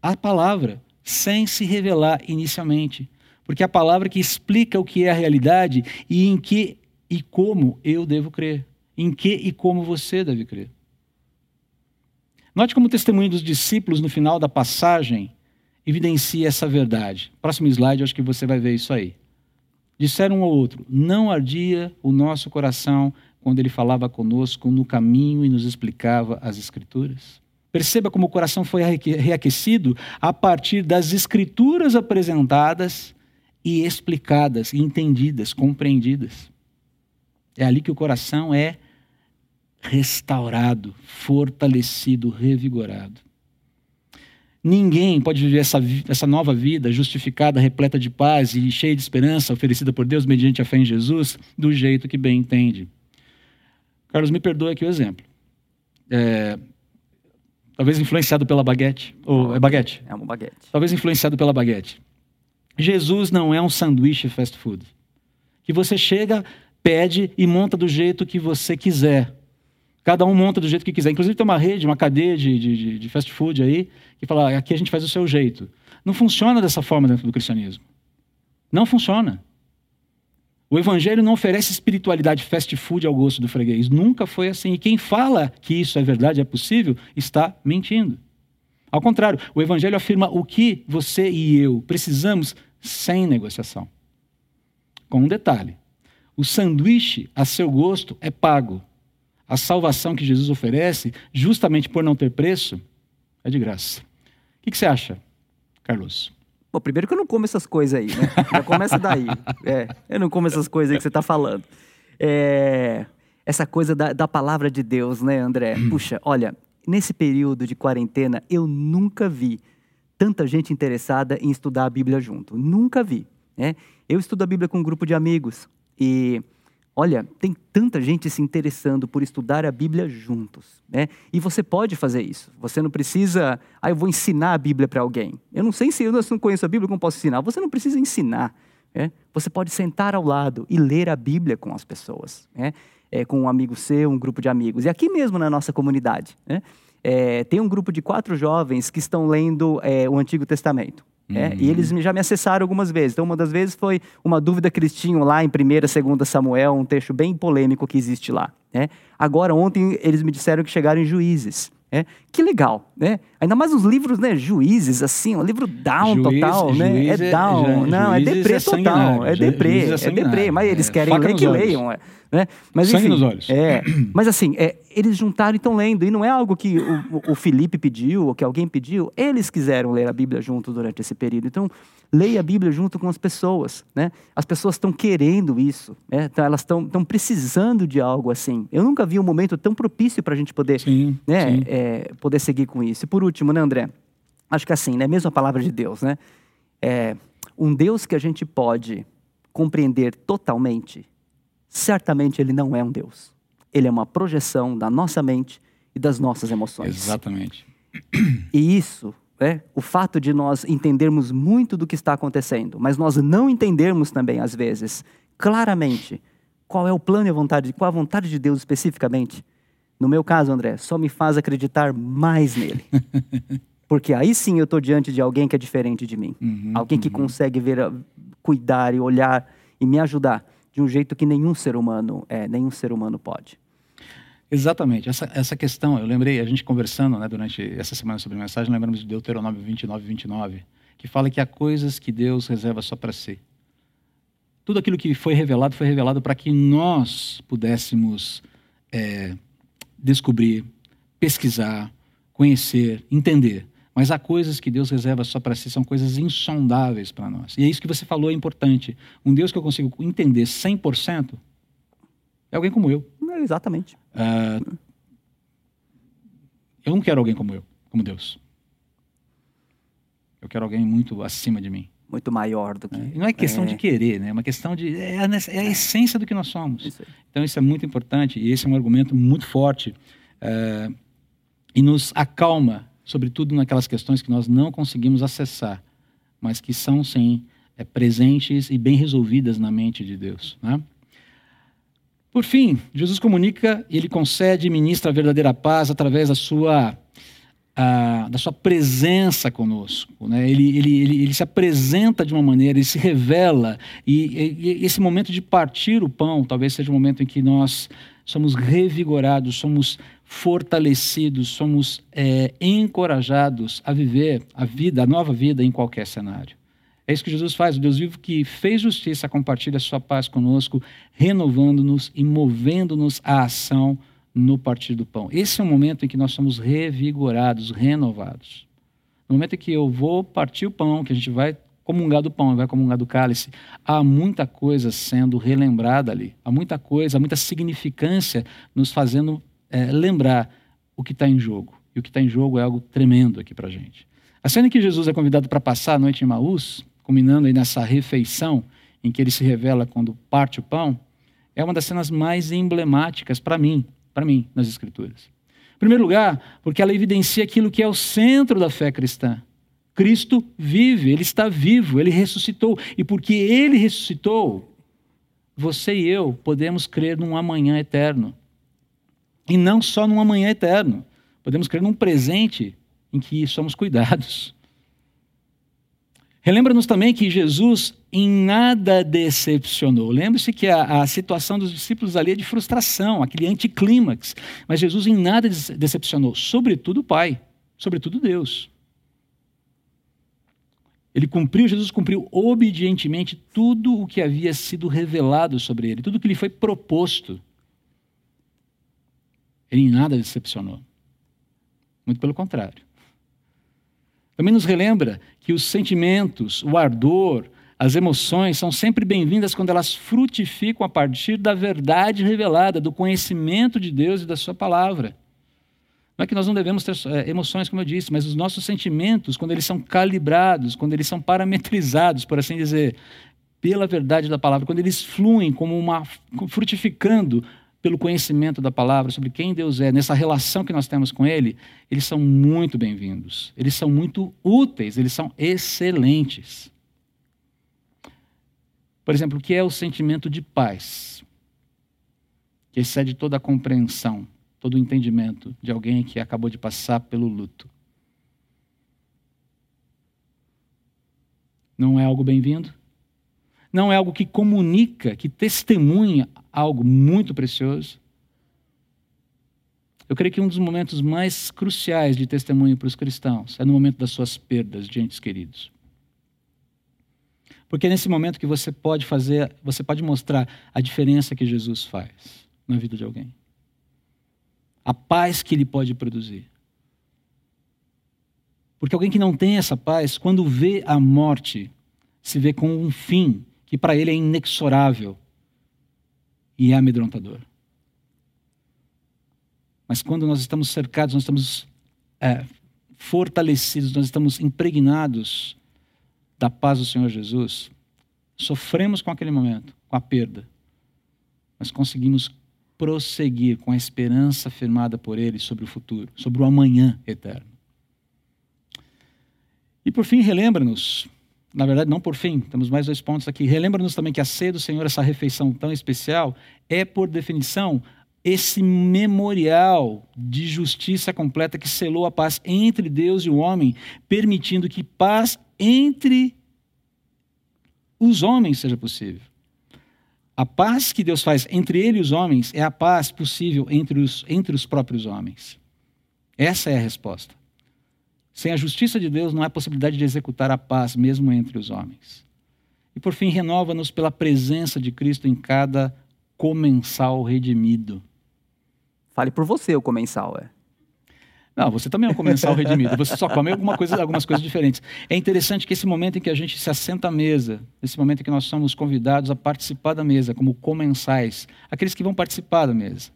à palavra, sem se revelar inicialmente. Porque é a palavra que explica o que é a realidade e em que e como eu devo crer em que e como você deve crer. Note como o testemunho dos discípulos no final da passagem evidencia essa verdade. Próximo slide, acho que você vai ver isso aí. Disseram um ao outro: Não ardia o nosso coração quando ele falava conosco no caminho e nos explicava as Escrituras? Perceba como o coração foi reaquecido a partir das Escrituras apresentadas e explicadas, entendidas, compreendidas. É ali que o coração é restaurado, fortalecido, revigorado. Ninguém pode viver essa, essa nova vida justificada, repleta de paz e cheia de esperança oferecida por Deus mediante a fé em Jesus do jeito que bem entende. Carlos, me perdoe aqui o exemplo. É, Talvez influenciado pela baguete. Ou é baguete? É uma baguete. Talvez influenciado pela baguete. Jesus não é um sanduíche fast food. Que você chega, pede e monta do jeito que você quiser. Cada um monta do jeito que quiser. Inclusive tem uma rede, uma cadeia de, de, de fast food aí, que fala, aqui a gente faz o seu jeito. Não funciona dessa forma dentro do cristianismo. Não funciona. O evangelho não oferece espiritualidade fast food ao gosto do freguês. Nunca foi assim. E quem fala que isso é verdade, é possível, está mentindo. Ao contrário, o evangelho afirma o que você e eu precisamos sem negociação. Com um detalhe: o sanduíche a seu gosto é pago. A salvação que Jesus oferece, justamente por não ter preço, é de graça. O que você acha, Carlos? Bom, primeiro que eu não como essas coisas aí, né? Já começa daí. É, eu não como essas coisas aí que você está falando. É, essa coisa da, da, palavra de Deus, né, André? Hum. Puxa, olha, nesse período de quarentena, eu nunca vi tanta gente interessada em estudar a Bíblia junto. Nunca vi. Né? Eu estudo a Bíblia com um grupo de amigos e Olha, tem tanta gente se interessando por estudar a Bíblia juntos, né? E você pode fazer isso. Você não precisa, ah, eu vou ensinar a Bíblia para alguém. Eu não sei se eu não conheço a Bíblia, como posso ensinar? Você não precisa ensinar. Né? Você pode sentar ao lado e ler a Bíblia com as pessoas, né? É, com um amigo seu, um grupo de amigos. E aqui mesmo na nossa comunidade, né? É, tem um grupo de quatro jovens que estão lendo é, o Antigo Testamento. É, E eles já me acessaram algumas vezes. Então, uma das vezes foi uma dúvida que eles tinham lá em 1 2 Samuel, um texto bem polêmico que existe lá. Né? Agora, ontem, eles me disseram que chegaram em Juízes. É, que legal, né? Ainda mais os livros, né? Juízes, assim, um livro down Juiz, total, né? É, é down, é, não, é deprê é total, é deprê, é, é deprê, mas eles querem ler que olhos. leiam, é. Né? Mas, Sangue enfim, nos olhos. É, mas assim, é, eles juntaram e estão lendo. E não é algo que o, o Felipe pediu ou que alguém pediu. Eles quiseram ler a Bíblia junto durante esse período. Então, leia a Bíblia junto com as pessoas. Né? As pessoas estão querendo isso. Né? Então, elas estão precisando de algo assim. Eu nunca vi um momento tão propício para a gente poder, sim, né, sim. É, poder seguir com isso. E por último, né, André? Acho que assim, né? Mesmo a palavra de Deus, né? É um Deus que a gente pode compreender totalmente certamente ele não é um Deus. Ele é uma projeção da nossa mente e das nossas emoções. Exatamente. E isso, é, o fato de nós entendermos muito do que está acontecendo, mas nós não entendermos também, às vezes, claramente, qual é o plano e a vontade, qual a vontade de Deus especificamente, no meu caso, André, só me faz acreditar mais nele. Porque aí sim eu estou diante de alguém que é diferente de mim. Uhum, alguém que uhum. consegue ver, cuidar e olhar e me ajudar de um jeito que nenhum ser humano é, nenhum ser humano pode. Exatamente. Essa, essa questão, eu lembrei, a gente conversando né, durante essa semana sobre mensagem, lembramos de Deuteronômio 29, 29, que fala que há coisas que Deus reserva só para si. Tudo aquilo que foi revelado foi revelado para que nós pudéssemos é, descobrir, pesquisar, conhecer, entender. Mas há coisas que Deus reserva só para si, são coisas insondáveis para nós. E é isso que você falou é importante. Um Deus que eu consigo entender 100% é alguém como eu. É, exatamente. Uh, eu não quero alguém como eu, como Deus. Eu quero alguém muito acima de mim. Muito maior do que. É, não é questão é. de querer, né? É uma questão de. É a, é a essência do que nós somos. Isso então, isso é muito importante e esse é um argumento muito forte uh, e nos acalma sobretudo naquelas questões que nós não conseguimos acessar, mas que são, sim, é, presentes e bem resolvidas na mente de Deus. Né? Por fim, Jesus comunica e ele concede e ministra a verdadeira paz através da sua, a, da sua presença conosco. Né? Ele, ele, ele, ele, se apresenta de uma maneira, ele se revela, e, e esse momento de partir o pão talvez seja o momento em que nós somos revigorados, somos fortalecidos, somos é, encorajados a viver a vida, a nova vida em qualquer cenário. É isso que Jesus faz, o Deus vivo que fez justiça, compartilha sua paz conosco, renovando-nos e movendo-nos à ação no partir do pão. Esse é o momento em que nós somos revigorados, renovados. No momento em que eu vou partir o pão, que a gente vai comungar do pão vai comungar do cálice, há muita coisa sendo relembrada ali. Há muita coisa, há muita significância nos fazendo é, lembrar o que está em jogo. E o que está em jogo é algo tremendo aqui para a gente. A cena em que Jesus é convidado para passar a noite em Maús, culminando aí nessa refeição em que ele se revela quando parte o pão, é uma das cenas mais emblemáticas para mim, para mim, nas Escrituras. Em primeiro lugar, porque ela evidencia aquilo que é o centro da fé cristã. Cristo vive, ele está vivo, ele ressuscitou. E porque ele ressuscitou, você e eu podemos crer num amanhã eterno. E não só num amanhã eterno. Podemos crer num presente em que somos cuidados. Relembra-nos também que Jesus em nada decepcionou. Lembre-se que a, a, situação dos discípulos ali é de frustração, aquele anticlímax. Mas Jesus em nada decepcionou, sobretudo o Pai, sobretudo Deus. Ele cumpriu, Jesus cumpriu obedientemente tudo o que havia sido revelado sobre ele, tudo o que lhe foi proposto. Ele em nada decepcionou. Muito pelo contrário. Também nos relembra que os sentimentos, o ardor, as emoções são sempre bem-vindas quando elas frutificam a partir da verdade revelada, do conhecimento de Deus e da Sua palavra. Não é que nós não devemos ter é, emoções, como eu disse, mas os nossos sentimentos, quando eles são calibrados, quando eles são parametrizados, por assim dizer, pela verdade da palavra, quando eles fluem como uma frutificando pelo conhecimento da palavra sobre quem Deus é, nessa relação que nós temos com Ele, eles são muito bem-vindos. Eles são muito úteis, eles são excelentes. Por exemplo, o que é o sentimento de paz? Que excede toda a compreensão, todo o entendimento de alguém que acabou de passar pelo luto. Não é algo bem-vindo? Não é algo que comunica, que testemunha algo muito precioso. Eu creio que um dos momentos mais cruciais de testemunho para os cristãos é no momento das suas perdas de entes queridos. Porque é nesse momento que você pode fazer, você pode mostrar a diferença que Jesus faz na vida de alguém. A paz que ele pode produzir. Porque alguém que não tem essa paz, quando vê a morte, se vê com um fim que para ele é inexorável e é amedrontador. Mas quando nós estamos cercados, nós estamos é, fortalecidos, nós estamos impregnados da paz do Senhor Jesus, sofremos com aquele momento, com a perda, mas conseguimos prosseguir com a esperança firmada por Ele sobre o futuro, sobre o amanhã eterno. E por fim, relembra-nos, na verdade, não por fim, temos mais dois pontos aqui. Relembra-nos também que a ceia do Senhor, essa refeição tão especial, é, por definição, esse memorial de justiça completa que selou a paz entre Deus e o homem, permitindo que paz entre os homens seja possível. A paz que Deus faz entre ele e os homens é a paz possível entre os, entre os próprios homens. Essa é a resposta. Sem a justiça de Deus, não há possibilidade de executar a paz, mesmo entre os homens. E por fim, renova-nos pela presença de Cristo em cada comensal redimido. Fale por você o comensal, é. Não, você também é um comensal redimido. Você só come alguma coisa, algumas coisas diferentes. É interessante que esse momento em que a gente se assenta à mesa, esse momento em que nós somos convidados a participar da mesa, como comensais, aqueles que vão participar da mesa,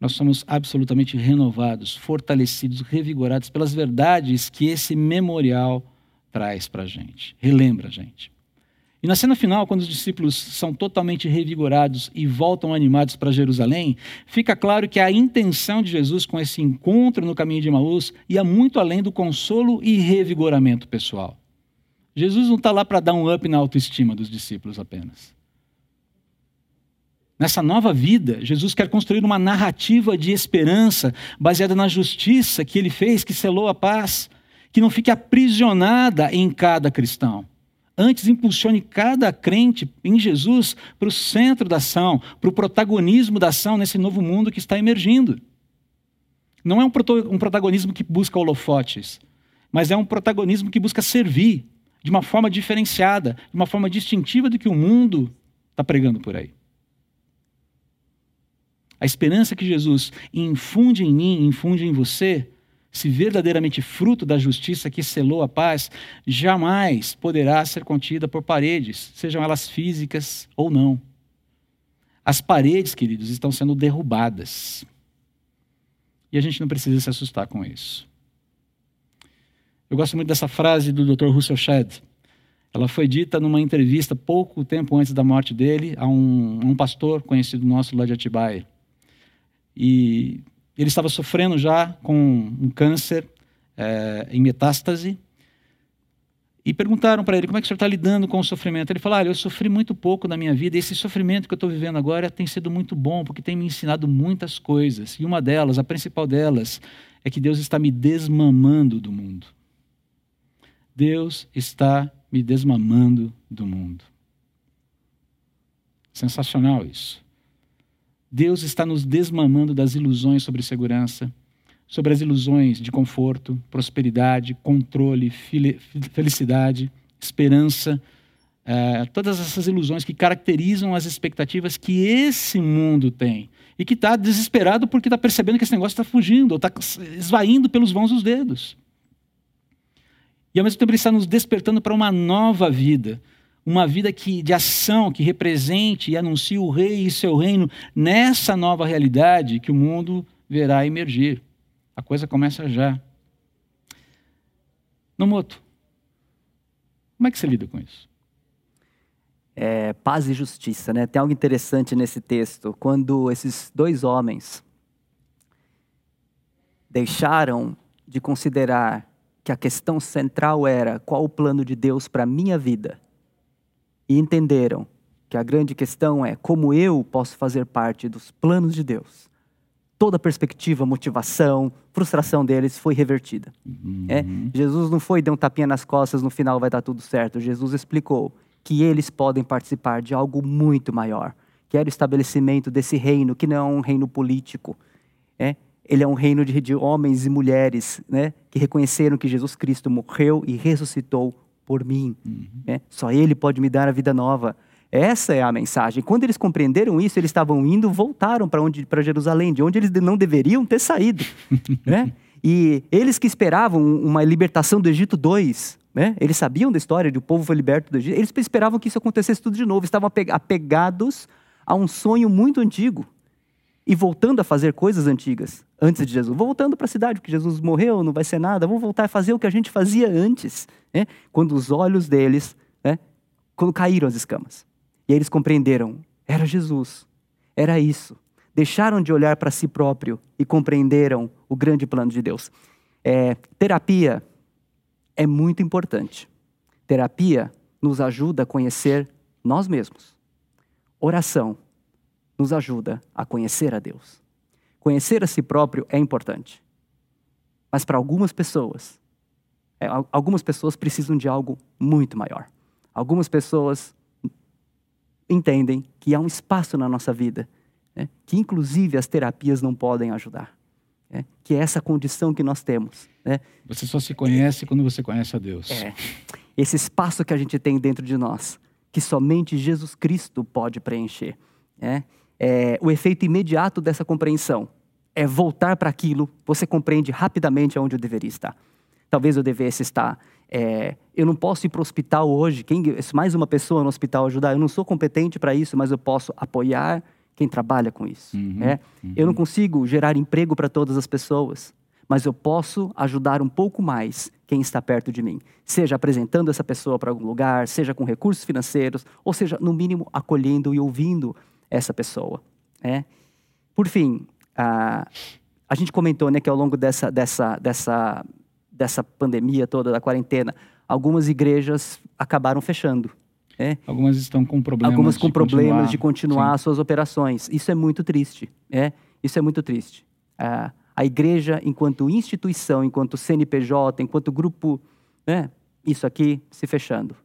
nós somos absolutamente renovados, fortalecidos, revigorados pelas verdades que esse memorial traz para a gente, relembra a gente. E na cena final, quando os discípulos são totalmente revigorados e voltam animados para Jerusalém, fica claro que a intenção de Jesus com esse encontro no caminho de Maús ia muito além do consolo e revigoramento pessoal. Jesus não está lá para dar um up na autoestima dos discípulos apenas. Nessa nova vida, Jesus quer construir uma narrativa de esperança baseada na justiça que ele fez, que selou a paz, que não fique aprisionada em cada cristão. Antes, impulsione cada crente em Jesus para o centro da ação, para o protagonismo da ação nesse novo mundo que está emergindo. Não é um, protagonismo que busca holofotes, mas é um protagonismo que busca servir de uma forma diferenciada, de uma forma distintiva do que o mundo está pregando por aí. A esperança que Jesus infunde em mim, infunde em você, se verdadeiramente fruto da justiça que selou a paz, jamais poderá ser contida por paredes, sejam elas físicas ou não. As paredes, queridos, estão sendo derrubadas. E a gente não precisa se assustar com isso. Eu gosto muito dessa frase do Dr. Russell Shedd. Ela foi dita numa entrevista pouco tempo antes da morte dele a um, a um pastor conhecido nosso lá de Atibaia. E Ele estava sofrendo já com um câncer é, em metástase. E perguntaram para ele como é que o senhor está lidando com o sofrimento. Ele falou: Olha, eu sofri muito pouco na minha vida e esse sofrimento que eu estou vivendo agora tem sido muito bom porque tem me ensinado muitas coisas. E uma delas, a principal delas, é que Deus está me desmamando do mundo. Deus está me desmamando do mundo. Sensacional isso. Deus está nos desmamando das ilusões sobre segurança, sobre as ilusões de conforto, prosperidade, controle, felicidade, esperança, é, todas essas ilusões que caracterizam as expectativas que esse mundo tem e que está desesperado porque está percebendo que esse negócio está fugindo, ou está esvaindo pelos vãos dos dedos. E ao mesmo tempo ele está nos despertando para uma nova vida, uma vida que, de ação que represente e anuncie o rei e seu reino nessa nova realidade que o mundo verá emergir. A coisa começa já. Nomoto, como é que você lida com isso? É, paz e justiça, né? Tem algo interessante nesse texto. Quando esses dois homens deixaram de considerar que a questão central era qual o plano de Deus para a minha vida. E entenderam que a grande questão é como eu posso fazer parte dos planos de Deus. Toda a perspectiva, motivação, frustração deles foi revertida. Uhum. É? Jesus não foi dar um tapinha nas costas, no final vai dar tudo certo. Jesus explicou que eles podem participar de algo muito maior, que era o estabelecimento desse reino, que não é um reino político, é? ele é um reino de, de homens e mulheres né, que reconheceram que Jesus Cristo morreu e ressuscitou por mim. Uhum. Né? Só Ele pode me dar a vida nova. Essa é a mensagem. Quando eles compreenderam isso, eles estavam indo, voltaram para onde para Jerusalém, de onde eles não deveriam ter saído, né? E eles que esperavam uma libertação do Egito 2, né? Eles sabiam da história de o povo foi liberto do Egito. Eles esperavam que isso acontecesse tudo de novo. Estavam apegados a um sonho muito antigo e voltando a fazer coisas antigas antes de Jesus. Voltando para a cidade, porque Jesus morreu, não vai ser nada. Vamos voltar a fazer o que a gente fazia antes. Né? Quando os olhos deles, né? quando caíram as escamas. E eles compreenderam: era Jesus, era isso. Deixaram de olhar para si próprio e compreenderam o grande plano de Deus. É, terapia é muito importante. Terapia nos ajuda a conhecer nós mesmos. Oração nos ajuda a conhecer a Deus. Conhecer a si próprio é importante. Mas para algumas pessoas, é, algumas pessoas precisam de algo muito maior. Algumas pessoas entendem que há um espaço na nossa vida né, que, inclusive, as terapias não podem ajudar. Né, que é essa condição que nós temos. Né? Você só se conhece quando você conhece a Deus. É. Esse espaço que a gente tem dentro de nós, que somente Jesus Cristo pode preencher. É? É, o efeito imediato dessa compreensão é voltar para aquilo, você compreende rapidamente onde eu deveria estar. Talvez eu devesse estar. É, eu não posso ir para o hospital hoje, quem, mais uma pessoa no hospital ajudar, eu não sou competente para isso, mas eu posso apoiar quem trabalha com isso. Uhum, é? uhum. Eu não consigo gerar emprego para todas as pessoas, mas eu posso ajudar um pouco mais quem está perto de mim. Seja apresentando essa pessoa para algum lugar, seja com recursos financeiros, ou seja, no mínimo, acolhendo e ouvindo essa pessoa. Né? Por fim, a, a gente comentou né, que ao longo dessa, dessa, dessa, dessa pandemia toda, da quarentena, algumas igrejas acabaram fechando. Né? Algumas estão com problemas. Algumas com de problemas continuar. de continuar suas operações. Isso é muito triste. Né? Isso é muito triste. A, a igreja, enquanto instituição, enquanto CNPJ, enquanto grupo, né? isso aqui se fechando.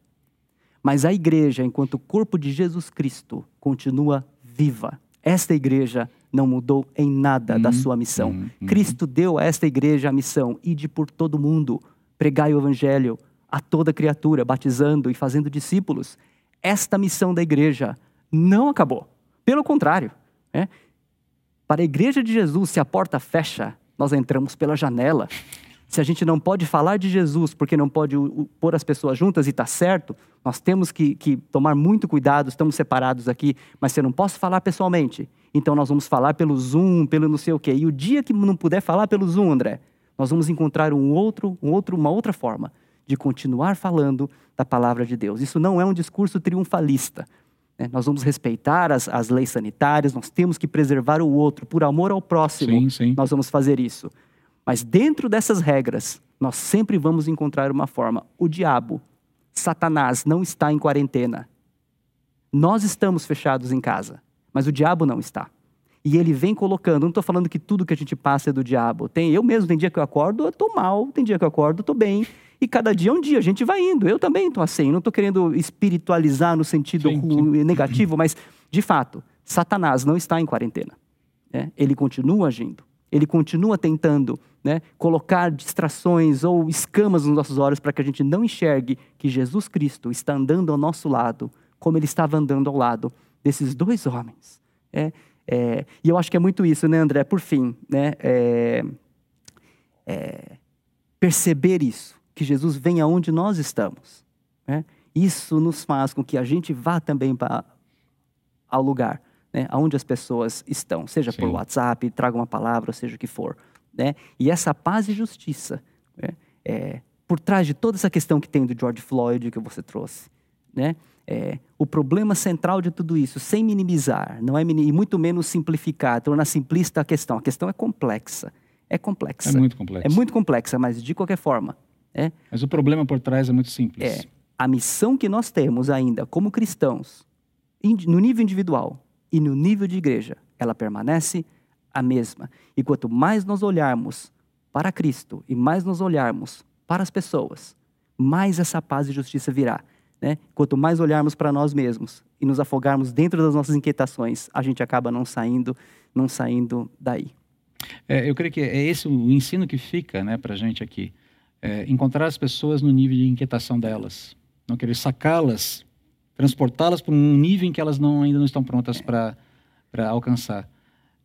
Mas a igreja, enquanto corpo de Jesus Cristo, continua viva. Esta igreja não mudou em nada da uhum. sua missão. Uhum. Cristo deu a esta igreja a missão: ide por todo mundo, pregai o evangelho a toda criatura, batizando e fazendo discípulos. Esta missão da igreja não acabou. Pelo contrário, é? para a igreja de Jesus, se a porta fecha, nós entramos pela janela se a gente não pode falar de Jesus porque não pode pôr as pessoas juntas e está certo, nós temos que, que, tomar muito cuidado, estamos separados aqui, mas se eu não posso falar pessoalmente, então nós vamos falar pelo Zoom, pelo não sei o quê. E o dia que não puder falar pelo Zoom, André, nós vamos encontrar um outro, um outro, uma outra forma de continuar falando da palavra de Deus. Isso não é um discurso triunfalista, Né? Nós vamos respeitar as, as leis sanitárias, nós temos que preservar o outro, por amor ao próximo, Sim, sim. nós vamos fazer isso. Mas dentro dessas regras, nós sempre vamos encontrar uma forma. O diabo, Satanás, não está em quarentena. Nós estamos fechados em casa, mas o diabo não está. E ele vem colocando, não estou falando que tudo que a gente passa é do diabo. Tem, eu mesmo, tem dia que eu acordo, eu estou mal, tem dia que eu acordo, eu estou bem. E cada dia é um dia, a gente vai indo. Eu também estou assim, não estou querendo espiritualizar no sentido Sim, sim. negativo, mas, de fato, Satanás não está em quarentena. né? Ele continua agindo. Ele continua tentando né, colocar distrações ou escamas nos nossos olhos para que a gente não enxergue que Jesus Cristo está andando ao nosso lado, como ele estava andando ao lado desses dois homens. É, é, e eu acho que é muito isso, né, André? Por fim, né, é, é, perceber isso, que Jesus vem aonde nós estamos. Né? Isso nos faz com que a gente vá também para ao lugar né, aonde as pessoas estão, seja por Sim. WhatsApp, traga uma palavra, seja o que for. Né? E essa paz e justiça, né, é, por trás de toda essa questão que tem do George Floyd que você trouxe, né, é, o problema central de tudo isso, sem minimizar, não é e muito menos simplificar, tornar simplista a questão. A questão é complexa, é complexa, É muito complexo. é muito complexa, mas de qualquer forma, é, Mas o problema por trás é muito simples. é a missão que nós temos ainda como cristãos, no nível individual e no nível de igreja, ela permanece a mesma. E quanto mais nós olharmos para Cristo e mais nós olharmos para as pessoas, mais essa paz e justiça virá. Né? Quanto mais olharmos para nós mesmos e nos afogarmos dentro das nossas inquietações, a gente acaba não saindo, não saindo daí. É, eu creio que é esse o ensino que fica né, para a gente aqui. É, encontrar as pessoas no nível de inquietação delas. Não querer sacá-las, transportá-las para um nível em que elas não, ainda não estão prontas para alcançar.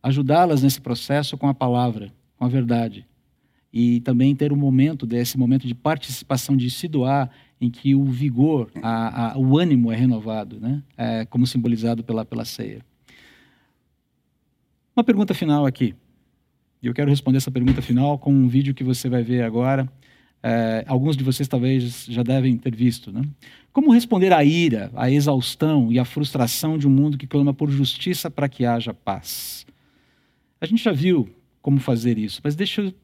Ajudá-las nesse processo com a palavra, com a verdade. E também ter um momento desse momento de participação, de se doar, em que o vigor, a, a, o ânimo é renovado, né? É, como simbolizado pela, pela ceia. Uma pergunta final aqui. Eu quero responder essa pergunta final com um vídeo que você vai ver agora. É, alguns de vocês talvez já devem ter visto. Né? Como responder à ira, à exaustão e à frustração de um mundo que clama por justiça para que haja paz? A gente já viu como fazer isso, mas deixa eu,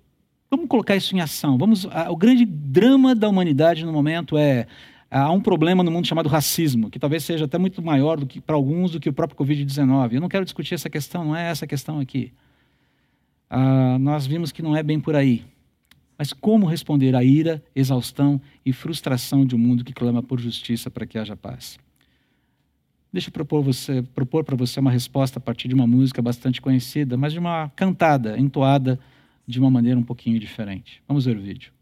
vamos colocar isso em ação. Vamos, a, o grande drama da humanidade no momento é há um problema no mundo chamado racismo, que talvez seja até muito maior para alguns do que o próprio Covid-19. Eu não quero discutir essa questão, não é essa questão aqui. Ah, nós vimos que não é bem por aí. Mas como responder à ira, exaustão e frustração de um mundo que clama por justiça para que haja paz? Deixa eu propor, você, propor para você uma resposta a partir de uma música bastante conhecida, mas de uma cantada, entoada de uma maneira um pouquinho diferente. Vamos ver o vídeo.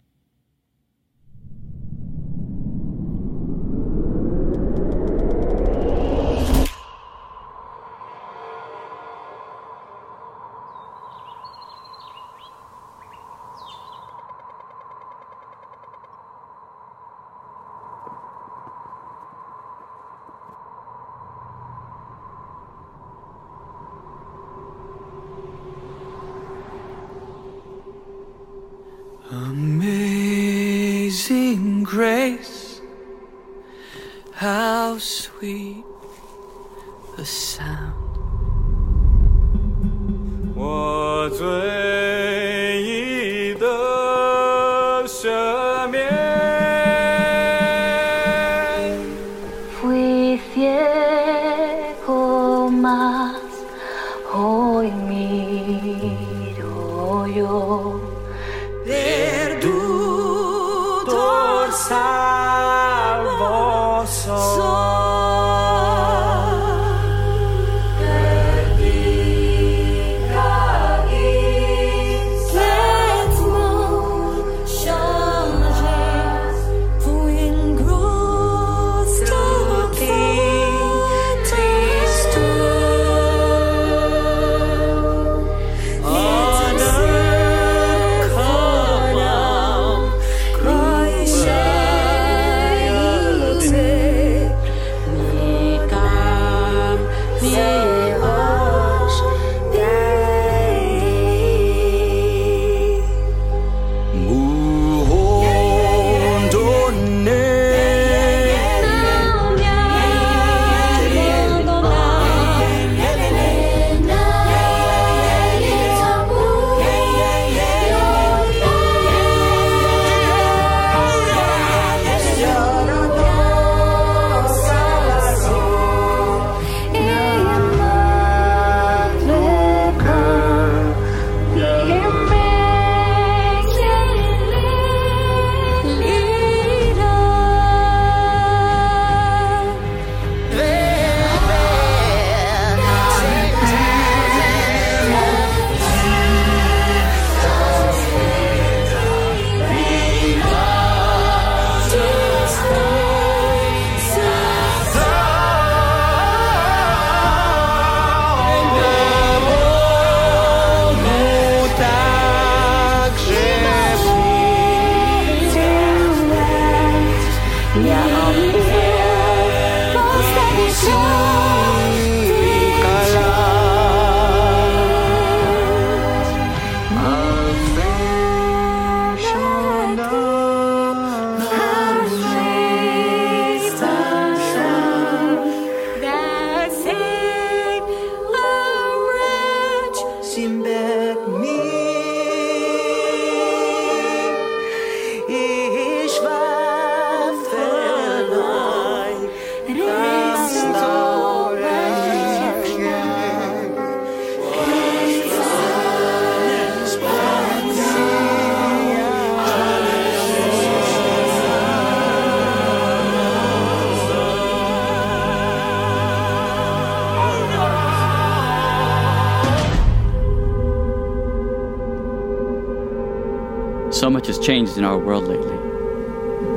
much has changed in our world lately.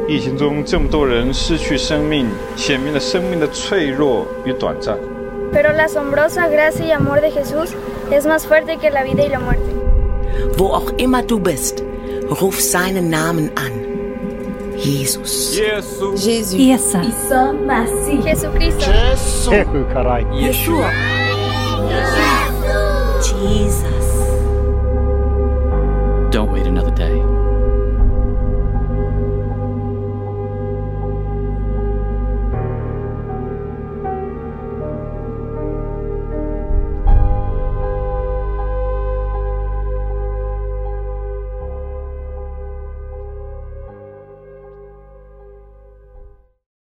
疫情中这么多人失去生命，显明了生命的脆弱与短暂。 Pero la asombrosa gracia y amor de Jesús es más fuerte que la vida y la muerte. Wo auch immer du bist, ruf seinen Namen an. Jesus. Jesus. Essa. Jesucristo. Yeshua. Jesus. Don't wait another day.